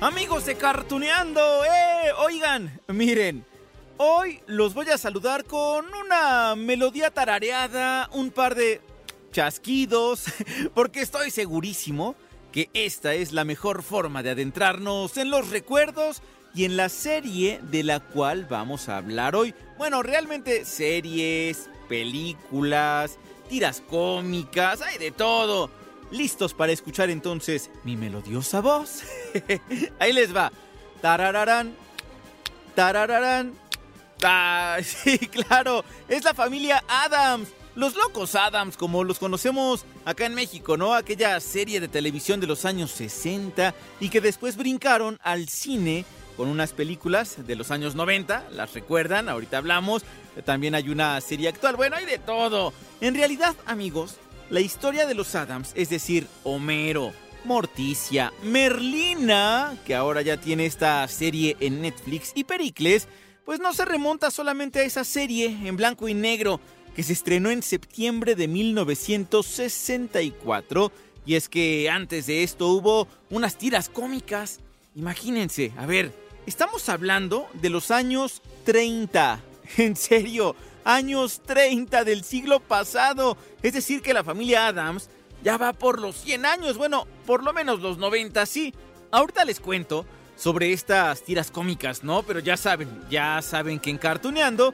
Amigos de Cartuneando, ¡eh! Oigan, miren, hoy los voy a saludar con una melodía tarareada, un par de chasquidos, porque estoy segurísimo que esta es la mejor forma de adentrarnos en los recuerdos y en la serie de la cual vamos a hablar hoy. Bueno, realmente series, películas, tiras cómicas, hay de todo. ¿Listos para escuchar entonces mi melodiosa voz? Ahí les va. Tarararán, tarararán. Ah, sí, claro, es la familia Adams. Los locos Adams, como los conocemos acá en México, ¿no? Aquella serie de televisión de los años 60 y que después brincaron al cine con unas películas de los años 90, las recuerdan, ahorita hablamos. También hay una serie actual, bueno, hay de todo. En realidad, amigos, la historia de los Adams, es decir, Homero, Morticia, Merlina, que ahora ya tiene esta serie en Netflix, y Pericles, pues no se remonta solamente a esa serie en blanco y negro que se estrenó en septiembre de 1964. Y es que antes de esto hubo unas tiras cómicas. Imagínense, a ver, estamos hablando de los años 30. En serio, años 30 del siglo pasado. Es decir, que la familia Adams ya va por los 100 años. Bueno, por lo menos los 90, sí. Ahorita les cuento sobre estas tiras cómicas, ¿no? Pero ya saben, ya saben que en Cartuneando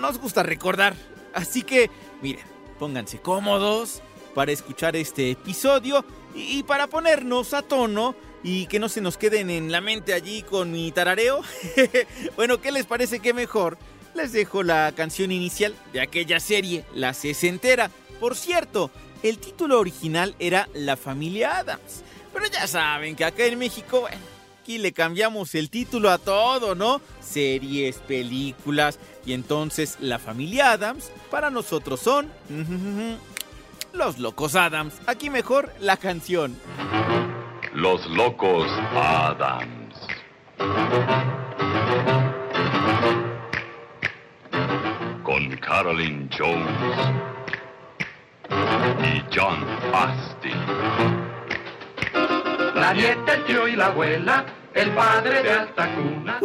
nos gusta recordar. Así que, miren, pónganse cómodos para escuchar este episodio y, y para ponernos a tono y que no se nos queden en la mente allí con mi tarareo. bueno, ¿qué les parece que mejor? Les dejo la canción inicial de aquella serie, La Sesentera. Por cierto, el título original era La Familia Adams. Pero ya saben que acá en México, bueno, aquí le cambiamos el título a todo, ¿no? Series, películas. Y entonces La Familia Adams para nosotros son... Los Locos Adams. Aquí mejor la canción. Los Locos Adams. Carolyn Jones y John Astin. La nieta, el tío y la abuela, el padre de alta cuna.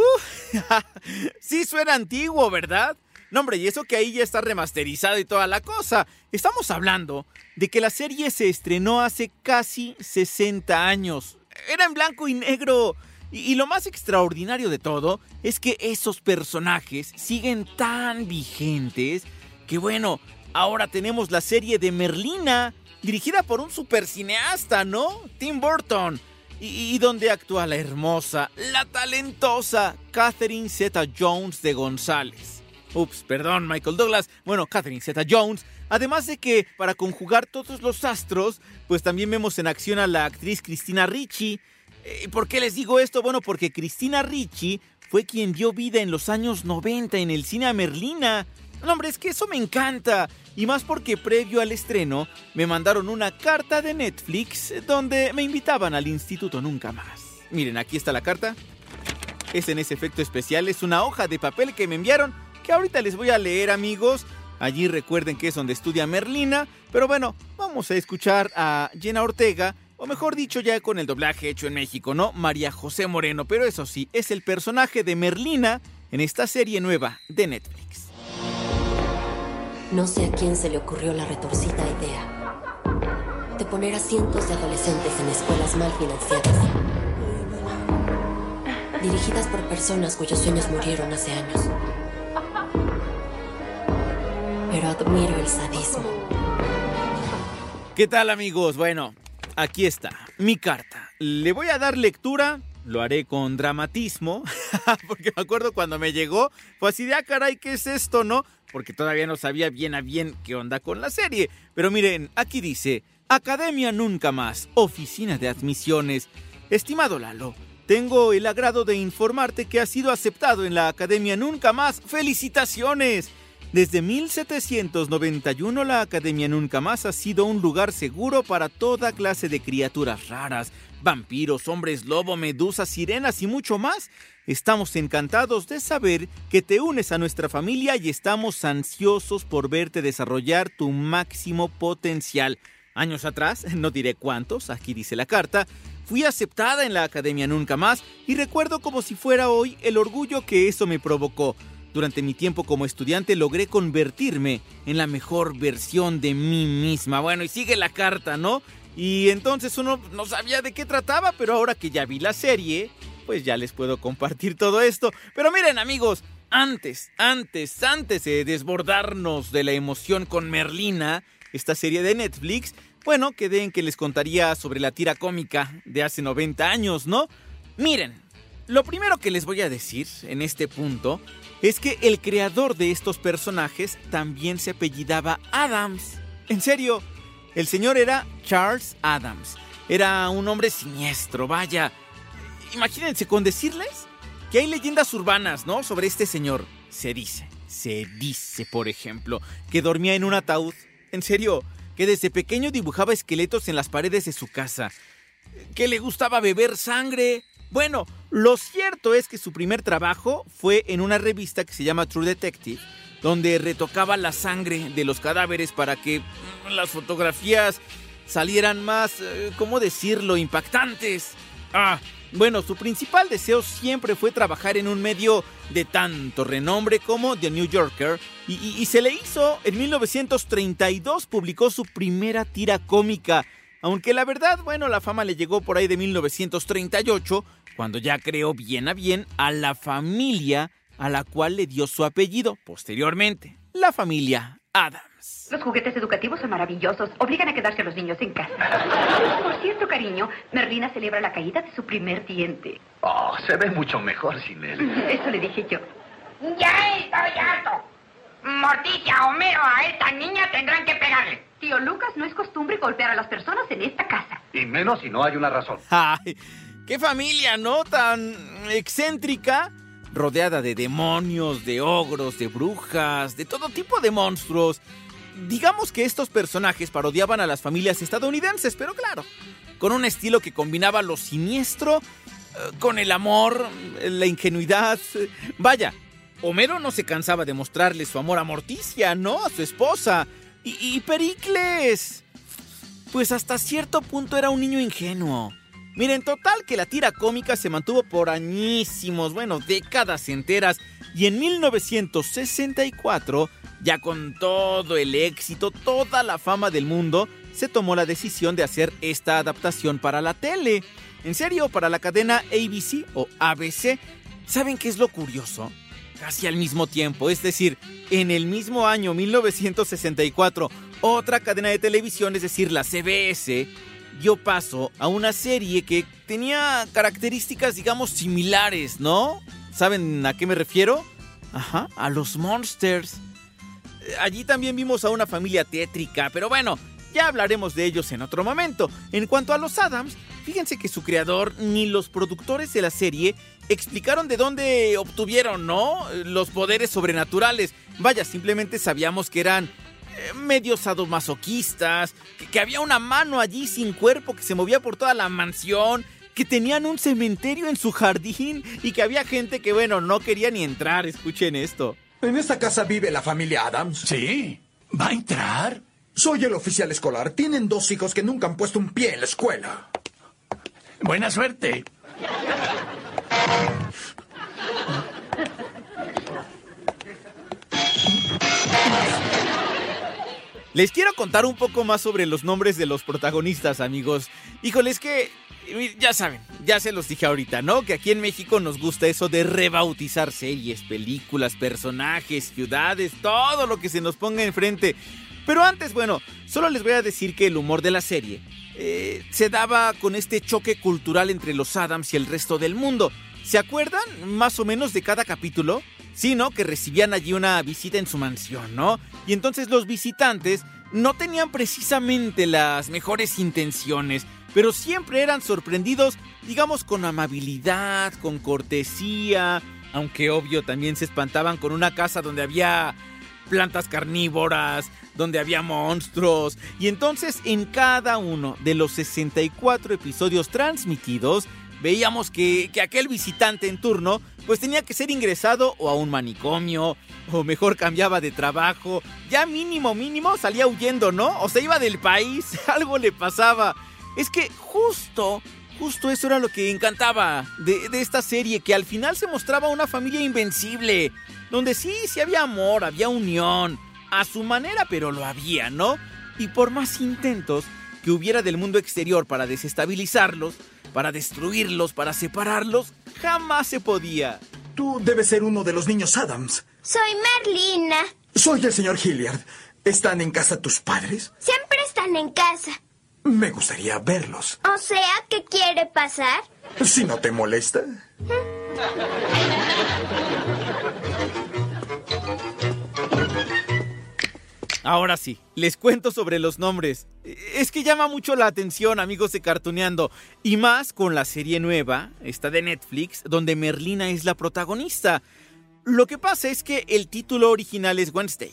sí suena antiguo, ¿verdad? No, hombre, y eso que ahí ya está remasterizado y toda la cosa. Estamos hablando de que la serie se estrenó hace casi 60 años. Era en blanco y negro. Y, lo más extraordinario de todo es que esos personajes siguen tan vigentes que bueno, ahora tenemos la serie de Merlina, dirigida por un supercineasta, ¿no? Tim Burton. Y, y donde actúa la hermosa, la talentosa Catherine Zeta Jones de González. Ups, perdón, Michael Douglas. Bueno, Catherine Zeta Jones. Además de que, para conjugar todos los astros, pues también vemos en acción a la actriz Cristina Ricci. ¿Y por qué les digo esto? Bueno, porque Cristina Ricci fue quien dio vida en los años 90 en el cine a Merlina. No, hombre, es que eso me encanta. Y más porque previo al estreno me mandaron una carta de Netflix donde me invitaban al Instituto Nunca Más. Miren, aquí está la carta. Es en ese efecto especial, es una hoja de papel que me enviaron que ahorita les voy a leer amigos. Allí recuerden que es donde estudia Merlina. Pero bueno, vamos a escuchar a Jenna Ortega o mejor dicho ya con el doblaje hecho en México, ¿no? María José Moreno, pero eso sí, es el personaje de Merlina en esta serie nueva de Netflix. No sé a quién se le ocurrió la retorcida idea de poner a cientos de adolescentes en escuelas mal financiadas, dirigidas por personas cuyos sueños murieron hace años. Pero admiro el sadismo. ¿Qué tal amigos? Bueno, aquí está, mi carta. Le voy a dar lectura, lo haré con dramatismo, porque me acuerdo cuando me llegó, fue así de, ah, caray, ¿qué es esto, no? Porque todavía no sabía bien a bien qué onda con la serie. Pero miren, aquí dice, Academia Nunca Más, Oficina de Admisiones. Estimado Lalo, tengo el agrado de informarte que ha sido aceptado en la Academia Nunca Más. ¡Felicitaciones! Desde 1791 la Academia Nunca Más ha sido un lugar seguro para toda clase de criaturas raras, vampiros, hombres lobo, medusas, sirenas y mucho más. Estamos encantados de saber que te unes a nuestra familia y estamos ansiosos por verte desarrollar tu máximo potencial. Años atrás, no diré cuántos, aquí dice la carta, fui aceptada en la Academia Nunca Más y recuerdo como si fuera hoy el orgullo que eso me provocó. Durante mi tiempo como estudiante logré convertirme en la mejor versión de mí misma. Bueno, y sigue la carta, ¿no? Y entonces uno no sabía de qué trataba, pero ahora que ya vi la serie, pues ya les puedo compartir todo esto. Pero miren amigos, antes, antes, antes de desbordarnos de la emoción con Merlina, esta serie de Netflix, bueno, quedé en que les contaría sobre la tira cómica de hace 90 años, ¿no? Miren, lo primero que les voy a decir en este punto es que el creador de estos personajes también se apellidaba Adams. En serio, el señor era Charles Adams. Era un hombre siniestro, vaya. Imagínense con decirles que hay leyendas urbanas, ¿no? Sobre este señor. Se dice, se dice, por ejemplo, que dormía en un ataúd. En serio, que desde pequeño dibujaba esqueletos en las paredes de su casa. Que le gustaba beber sangre. Bueno, lo cierto es que su primer trabajo fue en una revista que se llama True Detective, donde retocaba la sangre de los cadáveres para que mm, las fotografías salieran más, eh, ¿cómo decirlo?, impactantes. Ah, bueno, su principal deseo siempre fue trabajar en un medio de tanto renombre como The New Yorker y, y- y se le hizo en 1932, publicó su primera tira cómica, aunque la verdad, bueno, la fama le llegó por ahí de 1938, cuando ya creó bien a bien a la familia a la cual le dio su apellido posteriormente, la familia Adams. Los juguetes educativos son maravillosos. Obligan a quedarse a los niños en casa. Por cierto, cariño, Merlina celebra la caída de su primer diente. Oh, se ve mucho mejor sin él. Eso le dije yo. Ya estoy harto. Morticia, Homero, a esta niña tendrán que pegarle. Tío Lucas, no es costumbre golpear a las personas en esta casa. Y menos si no hay una razón. Ay, qué familia, ¿no? Tan excéntrica, rodeada de demonios, de ogros, de brujas, de todo tipo de monstruos. Digamos que estos personajes parodiaban a las familias estadounidenses, pero claro, con un estilo que combinaba lo siniestro eh, con el amor, la ingenuidad. Vaya, Homero no se cansaba de mostrarle su amor a Morticia, ¿no? A su esposa. Y, Pericles. Pues hasta cierto punto era un niño ingenuo. Miren, total que la tira cómica se mantuvo por añísimos, bueno, décadas enteras. Y en 1964, ya con todo el éxito, toda la fama del mundo, se tomó la decisión de hacer esta adaptación para la tele. En serio, para la cadena ABC o ABC. ¿Saben qué es lo curioso? Casi al mismo tiempo, es decir, en el mismo año 1964, otra cadena de televisión, es decir, la CBS, dio paso a una serie que tenía características, digamos, similares, ¿no? ¿Saben a qué me refiero? Ajá, a los Monsters. Allí también vimos a una familia tétrica, pero bueno, ya hablaremos de ellos en otro momento. En cuanto a los Adams, fíjense que su creador ni los productores de la serie explicaron de dónde obtuvieron, ¿no? Los poderes sobrenaturales. Vaya, simplemente sabíamos que eran eh, medios sadomasoquistas, que, que había una mano allí sin cuerpo que se movía por toda la mansión, que tenían un cementerio en su jardín y que había gente que, bueno, no quería ni entrar. Escuchen esto. ¿En esta casa vive la familia Adams? Sí. ¿Va a entrar? Soy el oficial escolar. Tienen dos hijos que nunca han puesto un pie en la escuela. Buena suerte. Les quiero contar un poco más sobre los nombres de los protagonistas, amigos. Híjole, es que, ya saben, ya se los dije ahorita, ¿no? Que aquí en México nos gusta eso de rebautizar series, películas, personajes, ciudades, todo lo que se nos ponga enfrente. Pero antes, bueno, solo les voy a decir que el humor de la serie eh, se daba con este choque cultural entre los Adams y el resto del mundo. ¿Se acuerdan más o menos de cada capítulo? Sí, ¿no? Que recibían allí una visita en su mansión, ¿no? Y entonces los visitantes no tenían precisamente las mejores intenciones. pero siempre eran sorprendidos, digamos, con amabilidad, con cortesía, aunque obvio también se espantaban con una casa donde había plantas carnívoras, donde había monstruos, y entonces en cada uno de los 64 episodios transmitidos, veíamos que, que, aquel visitante en turno pues tenía que ser ingresado o a un manicomio, o mejor cambiaba de trabajo, ya mínimo mínimo salía huyendo, ¿no? O se iba del país, algo le pasaba. Es que justo, justo eso era lo que encantaba de, de esta serie, que al final se mostraba una familia invencible, donde sí, sí había amor, había unión, a su manera, pero lo había, ¿no? Y por más intentos que hubiera del mundo exterior para desestabilizarlos, para destruirlos, para separarlos, jamás se podía. Tú debes ser uno de los niños Adams. Soy Merlina. Soy el señor Hilliard. ¿Están en casa tus padres? Siempre están en casa. Me gustaría verlos. O sea, ¿qué quiere pasar? Si no te molesta. Ahora sí, les cuento sobre los nombres. Es que llama mucho la atención, amigos de Cartuneando. Y más con la serie nueva, esta de Netflix, donde Merlina es la protagonista. Lo que pasa es que el título original es Wednesday.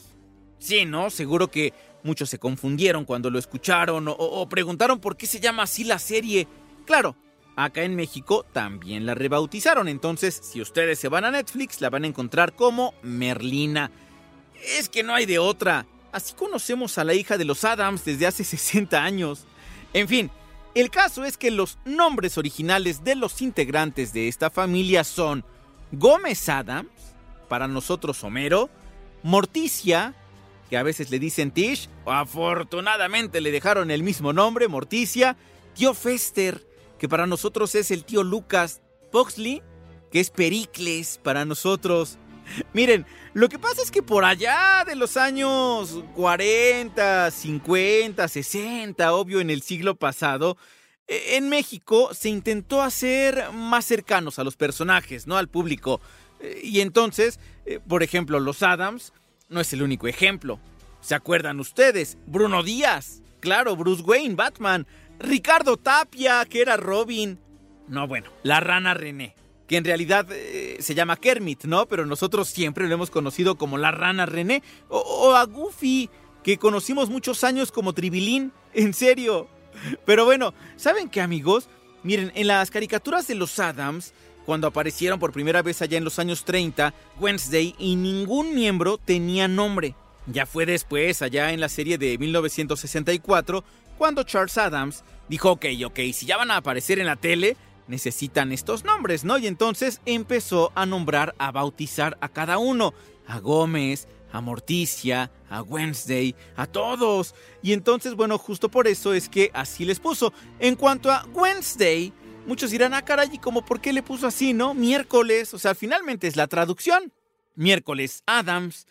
Sí, ¿no? Seguro que muchos se confundieron cuando lo escucharon o, o preguntaron por qué se llama así la serie. Claro, acá en México también la rebautizaron. Entonces, si ustedes se van a Netflix, la van a encontrar como Merlina. Es que no hay de otra. Así conocemos a la hija de los Adams desde hace 60 años. En fin, el caso es que los nombres originales de los integrantes de esta familia son Gómez Adams, para nosotros Homero, Morticia, que a veces le dicen Tish, afortunadamente le dejaron el mismo nombre, Morticia, tío Fester, que para nosotros es el tío Lucas, Poxley, que es Pericles para nosotros. Miren, lo que pasa es que por allá de los años 40, 50, 60, obvio en el siglo pasado, e, en México se intentó hacer más cercanos a los personajes, ¿no? Al público. E, y entonces, eh, por ejemplo, los Adams no es el único ejemplo. ¿Se acuerdan ustedes? Bruno Díaz, claro, Bruce Wayne, Batman, Ricardo Tapia, que era Robin. No, bueno, la rana René que en realidad eh, se llama Kermit, ¿no? Pero nosotros siempre lo hemos conocido como la rana René. O, o, a Goofy, que conocimos muchos años como Tribilín. En serio. Pero bueno, ¿saben qué amigos? Miren, en las caricaturas de los Adams, cuando aparecieron por primera vez allá en los años 30, Wednesday y ningún miembro tenía nombre. Ya fue después, allá en la serie de 1964, cuando Charles Adams dijo, ok, ok, si ya van a aparecer en la tele, necesitan estos nombres, ¿no? Y entonces empezó a nombrar, a bautizar a cada uno, a Gómez, a Morticia, a Wednesday, a todos. Y entonces, bueno, justo por eso es que así les puso. En cuanto a Wednesday, muchos dirán, ah, caray, ¿y cómo por qué le puso así, no? Miércoles, o sea, finalmente es la traducción. Miércoles Adams.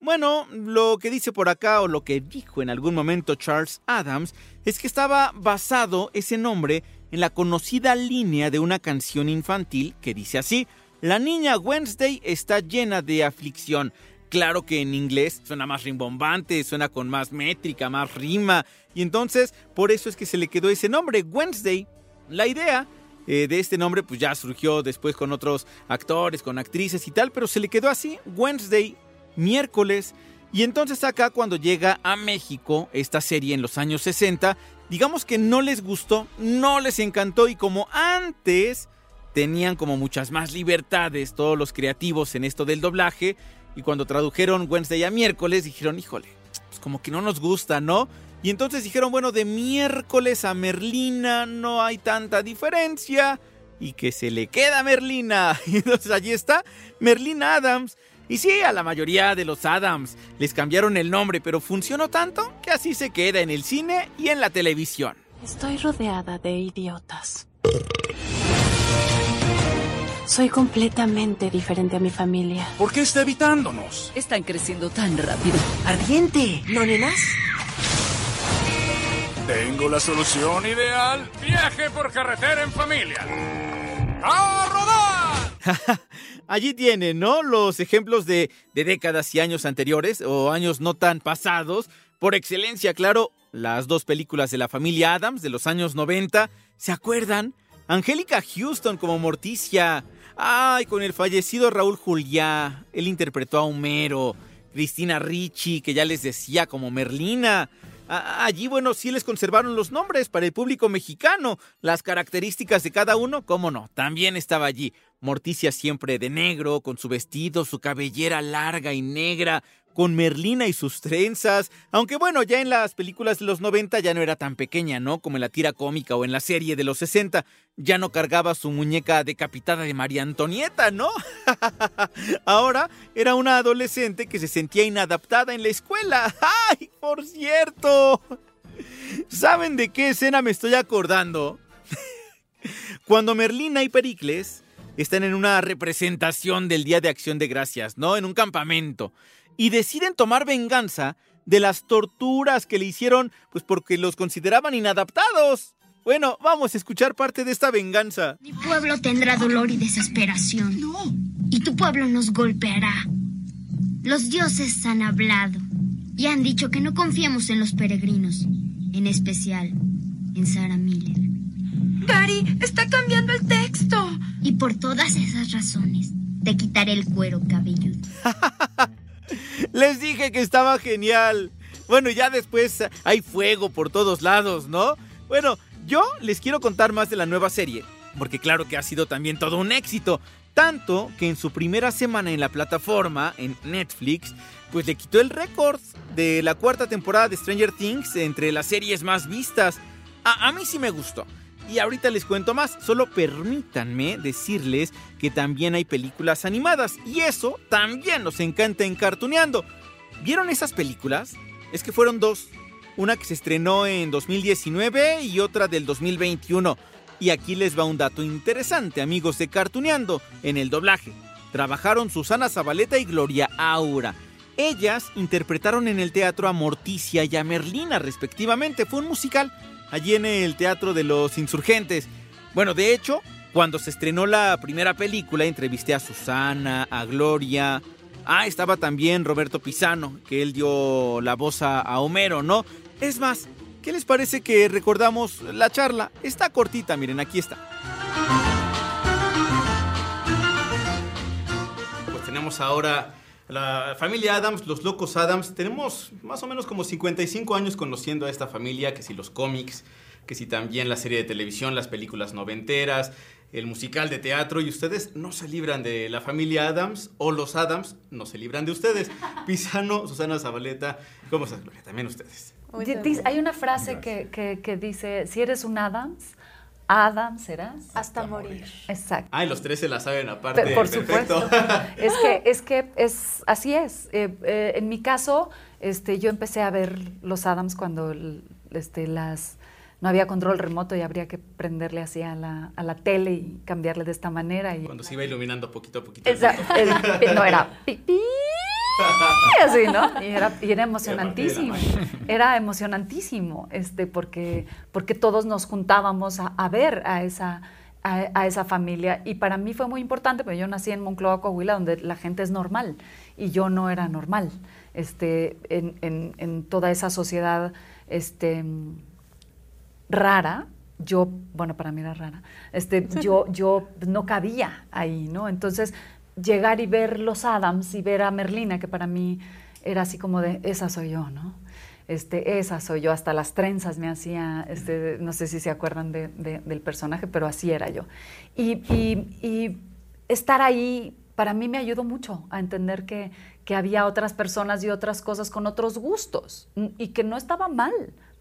Bueno, lo que dice por acá o lo que dijo en algún momento Charles Adams es que estaba basado ese nombre en la conocida línea de una canción infantil que dice así, la niña Wednesday está llena de aflicción. Claro que en inglés suena más rimbombante, suena con más métrica, más rima, y entonces por eso es que se le quedó ese nombre, Wednesday. La idea eh, de este nombre pues ya surgió después con otros actores, con actrices y tal, pero se le quedó así, Wednesday, miércoles. Y entonces acá cuando llega a México esta serie en los años 60, digamos que no les gustó, no les encantó y como antes tenían como muchas más libertades todos los creativos en esto del doblaje y cuando tradujeron Wednesday a miércoles dijeron, híjole, pues como que no nos gusta, ¿no? Y entonces dijeron, bueno, de miércoles a Merlina no hay tanta diferencia y que se le queda Merlina. Y entonces allí está Merlina Adams. Y sí, a la mayoría de los Adams les cambiaron el nombre, pero funcionó tanto que así se queda en el cine y en la televisión. Estoy rodeada de idiotas. Soy completamente diferente a mi familia. ¿Por qué está evitándonos? Están creciendo tan rápido. Ardiente, ¿no, nenas? Tengo la solución ideal. Viaje por carretera en familia. ¡A rodar! Allí tienen, ¿no? Los ejemplos de, de décadas y años anteriores o años no tan pasados. Por excelencia, claro, las dos películas de la familia Adams de los años 90. ¿Se acuerdan? Angélica Houston como Morticia. Ay, con el fallecido Raúl Juliá. Él interpretó a Homero. Cristina Ricci, que ya les decía como Merlina. Allí, bueno, sí les conservaron los nombres para el público mexicano. Las características de cada uno, cómo no, también estaba allí. Morticia siempre de negro, con su vestido, su cabellera larga y negra, con Merlina y sus trenzas, aunque bueno, ya en las películas de los 90 ya no era tan pequeña, ¿no? Como en la tira cómica o en la serie de los 60, ya no cargaba su muñeca decapitada de María Antonieta, ¿no? Ahora era una adolescente que se sentía inadaptada en la escuela. ¡Ay, por cierto! ¿Saben de qué escena me estoy acordando? Cuando Merlina y Pericles están en una representación del Día de Acción de Gracias, ¿no? En un campamento y deciden tomar venganza de las torturas que le hicieron, pues porque los consideraban inadaptados. Bueno, vamos a escuchar parte de esta venganza. Mi pueblo tendrá dolor y desesperación. No. Y tu pueblo nos golpeará. Los dioses han hablado y han dicho que no confiemos en los peregrinos, en especial en Sarah Miller. Gary, está cambiando el texto. Y por todas esas razones, te quitaré el cuero cabelludo. Les dije que estaba genial. Bueno, ya después hay fuego por todos lados, ¿no? Bueno, yo les quiero contar más de la nueva serie, porque claro que ha sido también todo un éxito. Tanto que en su primera semana en la plataforma, en Netflix, pues le quitó el récord de la cuarta temporada de Stranger Things entre las series más vistas. A, mí sí me gustó. Y ahorita les cuento más, solo permítanme decirles que también hay películas animadas y eso también nos encanta en Cartuneando. ¿Vieron esas películas? Es que fueron dos, una que se estrenó en 2019 y otra del 2021. Y aquí les va un dato interesante, amigos de Cartuneando, en el doblaje. Trabajaron Susana Zabaleta y Gloria Aura. Ellas interpretaron en el teatro a Morticia y a Merlina respectivamente. Fue un musical allí en el Teatro de los Insurgentes. Bueno, de hecho, cuando se estrenó la primera película, entrevisté a Susana, a Gloria. Ah, estaba también Roberto Pisano, que él dio la voz a, Homero, ¿no? Es más, ¿qué les parece que recordamos la charla? Está cortita, miren, aquí está. Pues tenemos ahora la familia Adams, los locos Adams, tenemos más o menos como 55 años conociendo a esta familia, que si los cómics, que si también la serie de televisión, las películas noventeras, el musical de teatro, y ustedes no se libran de la familia Adams, o los Adams no se libran de ustedes. Pisano, Susana Zabaleta, ¿cómo estás, Gloria? También ustedes. Hay una frase que, que, que dice, si eres un Adams, Adam serás. Hasta, morir. Exacto. Ah, y los tres se la saben aparte. por supuesto. es que, es que es, así es. Eh, eh, en mi caso, este, yo empecé a ver los Adams cuando este, las, no había control remoto y habría que prenderle así a la, a la tele y cambiarle de esta manera. Y... Cuando se iba iluminando poquito a poquito. no, era pipí así, ¿no? Y era, era emocionantísimo. Era emocionantísimo, este, porque, porque todos nos juntábamos a, ver a esa, a, esa familia. Y para mí fue muy importante, porque yo nací en Moncloa, Coahuila, donde la gente es normal y yo no era normal. Este, en, en, en toda esa sociedad este, rara, yo, bueno, para mí era rara, este, yo, yo no cabía ahí, ¿no? Entonces, llegar y ver los Adams y ver a Merlina, que para mí era así como de, esa soy yo, ¿no? Este, esa soy yo, hasta las trenzas me hacía, este, no sé si se acuerdan de, del personaje, pero así era yo. Y, y, estar ahí para mí me ayudó mucho a entender que, que había otras personas y otras cosas con otros gustos y que no estaba mal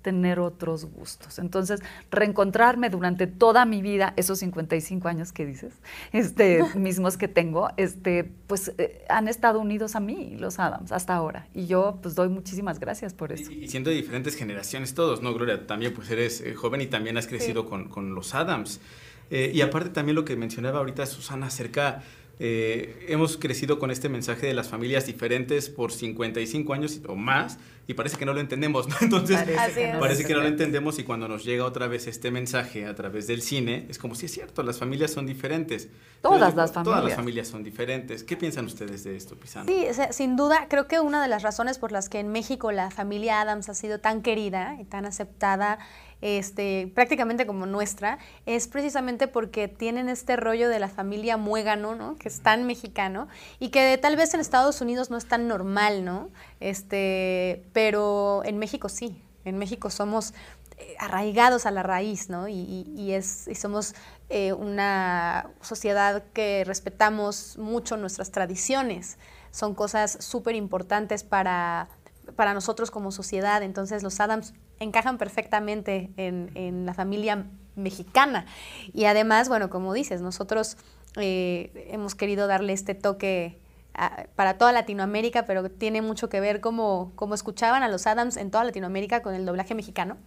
tener otros gustos. Entonces, reencontrarme durante toda mi vida, esos 55 años que dices, este, mismos que tengo, este, pues eh, han estado unidos a mí, los Adams, hasta ahora. Y yo, pues, doy muchísimas gracias por eso. Y, siendo de diferentes generaciones todos, ¿no, Gloria? También, pues, eres eh, joven y también has crecido con, con, los Adams. Eh, y aparte también lo que mencionaba ahorita Susana acerca eh, hemos crecido con este mensaje de las familias diferentes por 55 años o más y parece que no lo entendemos, ¿no? Entonces, parece, que, no, lo entendemos y cuando nos llega otra vez este mensaje a través del cine, es como si es cierto, las familias son diferentes. Todas las familias. Todas las familias son diferentes. ¿Qué piensan ustedes de esto, Pisano? Sí, sin duda, creo que una de las razones por las que en México la familia Adams ha sido tan querida y tan aceptada este, prácticamente como nuestra, es precisamente porque tienen este rollo de la familia muégano, ¿no? Que es tan mexicano y que tal vez en Estados Unidos no es tan normal, ¿no? Este, pero en México sí. En México somos eh, arraigados a la raíz, ¿no? Y, es, somos eh, una sociedad que respetamos mucho nuestras tradiciones. Son cosas súper importantes para, para nosotros como sociedad. Entonces los Adams encajan perfectamente en, la familia mexicana. Y además, bueno, como dices, nosotros eh, hemos querido darle este toque para toda Latinoamérica, pero tiene mucho que ver como, como escuchaban a los Adams en toda Latinoamérica con el doblaje mexicano.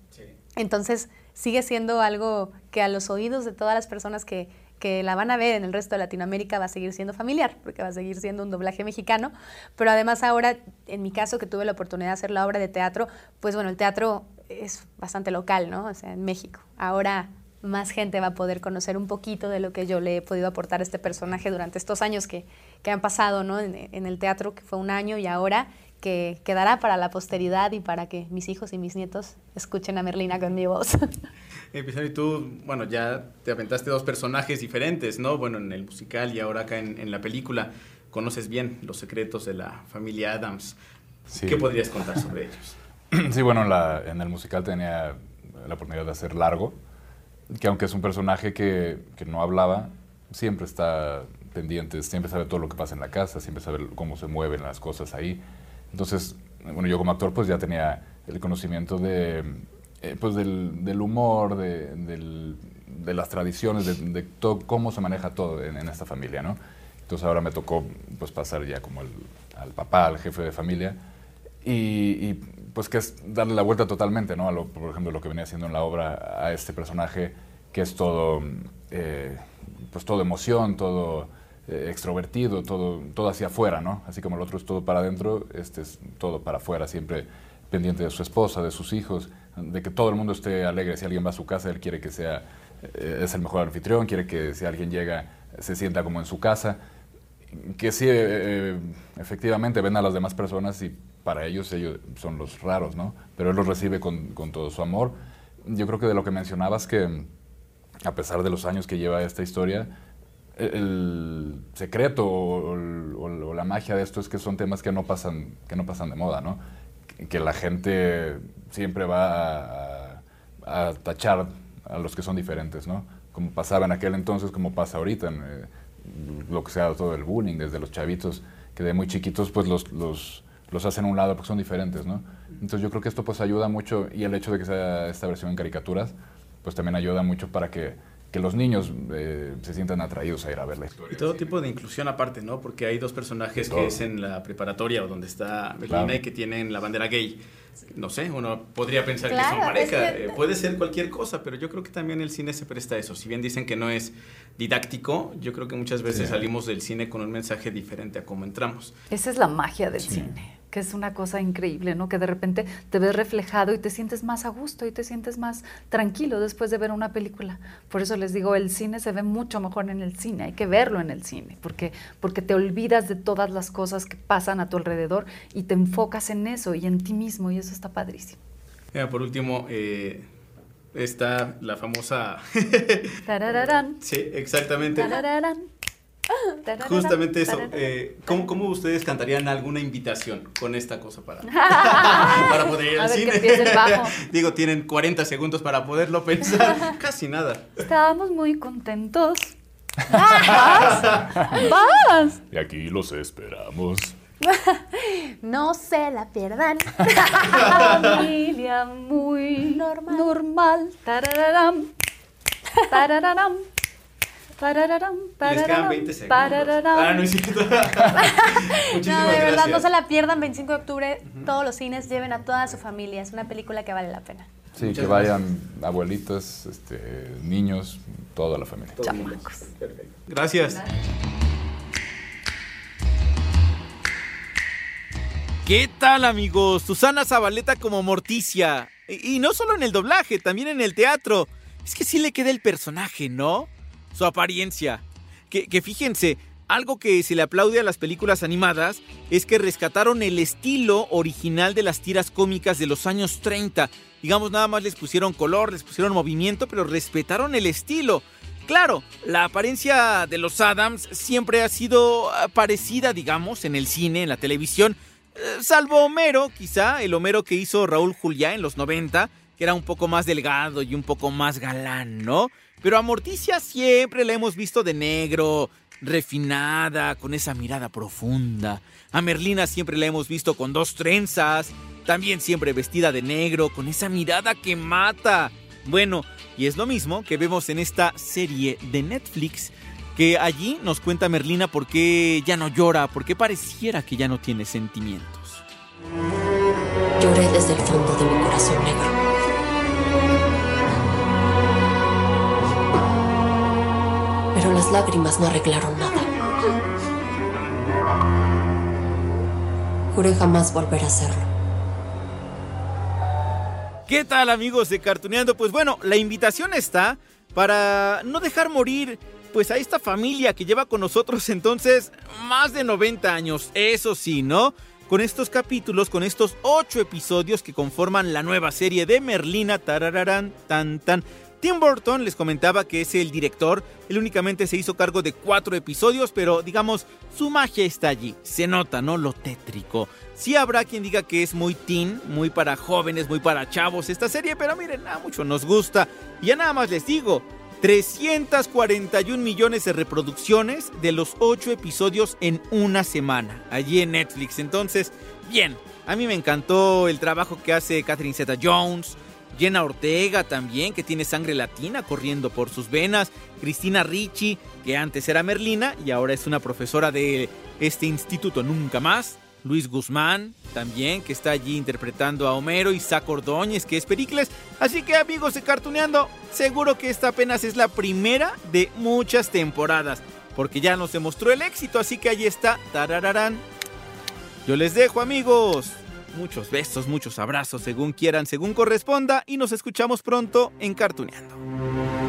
Entonces sigue siendo algo que a los oídos de todas las personas que, que la van a ver en el resto de Latinoamérica va a seguir siendo familiar, porque va a seguir siendo un doblaje mexicano, pero además ahora, en mi caso, que tuve la oportunidad de hacer la obra de teatro, pues bueno, el teatro es bastante local, ¿no? O sea, en México. Ahora más gente va a poder conocer un poquito de lo que yo le he podido aportar a este personaje durante estos años que, que han pasado, ¿no? En, el teatro, que fue un año, y ahora que quedará para la posteridad y para que mis hijos y mis nietos escuchen a Merlina con mi voz. Eh, y tú, bueno, ya te aventaste dos personajes diferentes, ¿no? Bueno, en el musical y ahora acá en, en la película. Conoces bien los secretos de la familia Adams. ¿Qué podrías contar sobre ellos? Sí, bueno, en el musical tenía la oportunidad de hacer largo, que aunque es un personaje que, que, no hablaba, siempre está pendiente, siempre sabe todo lo que pasa en la casa, siempre sabe cómo se mueven las cosas ahí. Entonces, bueno, yo como actor pues ya tenía el conocimiento de, eh, pues del, del, humor, de, del, de, las tradiciones, de, de todo, cómo se maneja todo en, esta familia, ¿no? Entonces ahora me tocó pues pasar ya como el, al papá, al jefe de familia, y, y pues que es darle la vuelta totalmente, ¿no? A lo, por ejemplo, lo que venía haciendo en la obra a este personaje, que es todo, eh, pues todo emoción, todo eh, extrovertido, todo, todo hacia afuera, ¿no? Así como el otro es todo para adentro, este es todo para afuera, siempre pendiente de su esposa, de sus hijos, de que todo el mundo esté alegre. Si alguien va a su casa, él quiere que sea, eh, es el mejor anfitrión, quiere que si alguien llega, se sienta como en su casa. Que sí, efectivamente, ven a las demás personas y para ellos ellos son los raros, ¿no? Pero él los recibe con, con, todo su amor. Yo creo que de lo que mencionabas que a pesar de los años que lleva esta historia, el secreto o, la magia de esto es que son temas que no pasan, que no pasan de moda, ¿no? Que la gente siempre va a, a tachar a los que son diferentes, ¿no? Como pasaba en aquel entonces, como pasa ahorita, en, eh, lo que sea todo el bullying, desde los chavitos, que de muy chiquitos pues los, los los hacen a un lado porque son diferentes, ¿no? Entonces yo creo que esto pues ayuda mucho y el hecho de que sea esta versión en caricaturas pues también ayuda mucho para que, que los niños eh, se sientan atraídos a ir a ver la historia. Y todo tipo de inclusión aparte, ¿no? Porque hay dos personajes que es en la preparatoria o donde está Melina y que tienen la bandera gay. No sé, uno podría pensar que son pareja. Eh, puede ser cualquier cosa, pero yo creo que también el cine se presta a eso. Si bien dicen que no es didáctico, yo creo que muchas veces salimos del cine con un mensaje diferente a cómo entramos. Esa es la magia del cine que es una cosa increíble, ¿no? Que de repente te ves reflejado y te sientes más a gusto y te sientes más tranquilo después de ver una película. Por eso les digo, el cine se ve mucho mejor en el cine, hay que verlo en el cine, porque, porque te olvidas de todas las cosas que pasan a tu alrededor y te enfocas en eso y en ti mismo y eso está padrísimo. por último, eh, está la famosa... sí, exactamente. Justamente eso. Eh, ¿cómo, ¿cómo, ustedes cantarían alguna invitación con esta cosa para, para poder ir al cine? Digo, tienen 40 segundos para poderlo pensar. Casi nada. Estábamos muy contentos. ¡Vas! ¡Vas! Y aquí los esperamos. no se la pierdan. Familia muy normal. normal. Tarararam. Tarararam. Parararam, pararam, Les quedan 20 segundos. Ah, no es no, de verdad, no se la pierdan. 25 de octubre, todos los cines lleven a toda su familia. Es una película que vale la pena. Sí, que vayan gracias. abuelitos, este, niños, toda la familia. Chamacos. Gracias. gracias. ¿Qué tal amigos? Susana Zabaleta como Morticia. Y no solo en el doblaje, también en el teatro. Es que sí le queda el personaje, ¿no? Su apariencia. Que, fíjense, algo que se le aplaude a las películas animadas es que rescataron el estilo original de las tiras cómicas de los años 30. Digamos, nada más les pusieron color, les pusieron movimiento, pero respetaron el estilo. Claro, la apariencia de los Adams siempre ha sido parecida, digamos, en el cine, en la televisión, eh, salvo Homero, quizá, el Homero que hizo Raúl Juliá en los 90, que era un poco más delgado y un poco más galán, ¿no? Pero a Morticia siempre la hemos visto de negro, refinada, con esa mirada profunda. A Merlina siempre la hemos visto con dos trenzas, también siempre vestida de negro, con esa mirada que mata. Bueno, y es lo mismo que vemos en esta serie de Netflix, que allí nos cuenta Merlina por qué ya no llora, por qué pareciera que ya no tiene sentimientos. Lloré desde el fondo de mi corazón negro. Las lágrimas no arreglaron nada. Juré jamás volver a hacerlo. ¿Qué tal amigos de Cartuneando? Pues bueno, la invitación está para no dejar morir pues a esta familia que lleva con nosotros entonces más de 90 años. Eso sí, ¿no? Con estos capítulos, con estos 8 episodios que conforman la nueva serie de Merlina, tarararán, tan tan. Tim Burton les comentaba que es el director, él únicamente se hizo cargo de cuatro episodios, pero digamos, su magia está allí, se nota, ¿no? Lo tétrico. Sí habrá quien diga que es muy teen, muy para jóvenes, muy para chavos esta serie, pero miren, a mucho nos gusta. Y ya nada más les digo, 341 millones de reproducciones de los 8 episodios en una semana, allí en Netflix. Entonces, bien, a mí me encantó el trabajo que hace Catherine Zeta Jones. Jenna Ortega también, que tiene sangre latina corriendo por sus venas. Cristina Ricci, que antes era Merlina y ahora es una profesora de este instituto Nunca Más. Luis Guzmán, también, que está allí interpretando a Homero, Isaac Ordóñez, que es Pericles. Así que amigos de Cartuneando, seguro que esta apenas es la primera de muchas temporadas, porque ya nos demostró el éxito, así que ahí está, tarararán. Yo les dejo amigos, muchos besos, muchos abrazos, según quieran, según corresponda, y nos escuchamos pronto en Cartuneando.